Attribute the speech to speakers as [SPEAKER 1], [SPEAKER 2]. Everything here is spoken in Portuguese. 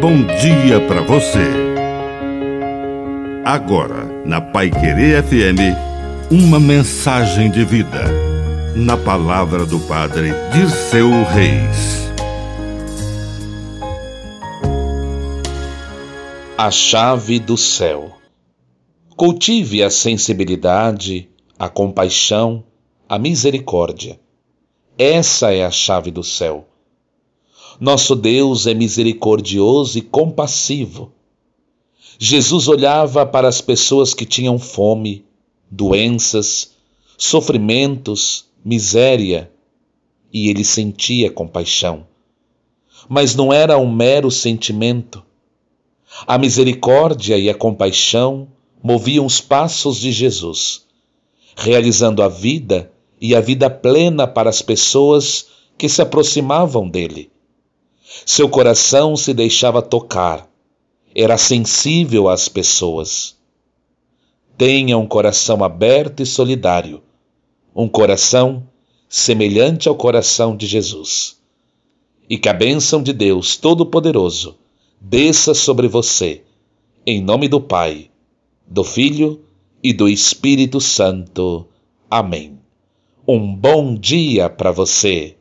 [SPEAKER 1] bom dia para você. Agora, na Pai Querer FM, uma mensagem de vida. Na palavra do Padre Dirceu Reis.
[SPEAKER 2] A chave do céu. Cultive a sensibilidade, a compaixão, a misericórdia. Essa é a chave do céu. Nosso Deus é misericordioso e compassivo. Jesus olhava para as pessoas que tinham fome, doenças, sofrimentos, miséria, e ele sentia compaixão. Mas não era um mero sentimento. A misericórdia e a compaixão moviam os passos de Jesus, realizando a vida e a vida plena para as pessoas que se aproximavam dele. Seu coração se deixava tocar, era sensível às pessoas. Tenha um coração aberto e solidário, um coração semelhante ao coração de Jesus. E que a bênção de Deus Todo-Poderoso desça sobre você, em nome do Pai, do Filho e do Espírito Santo. Amém. Um bom dia para você.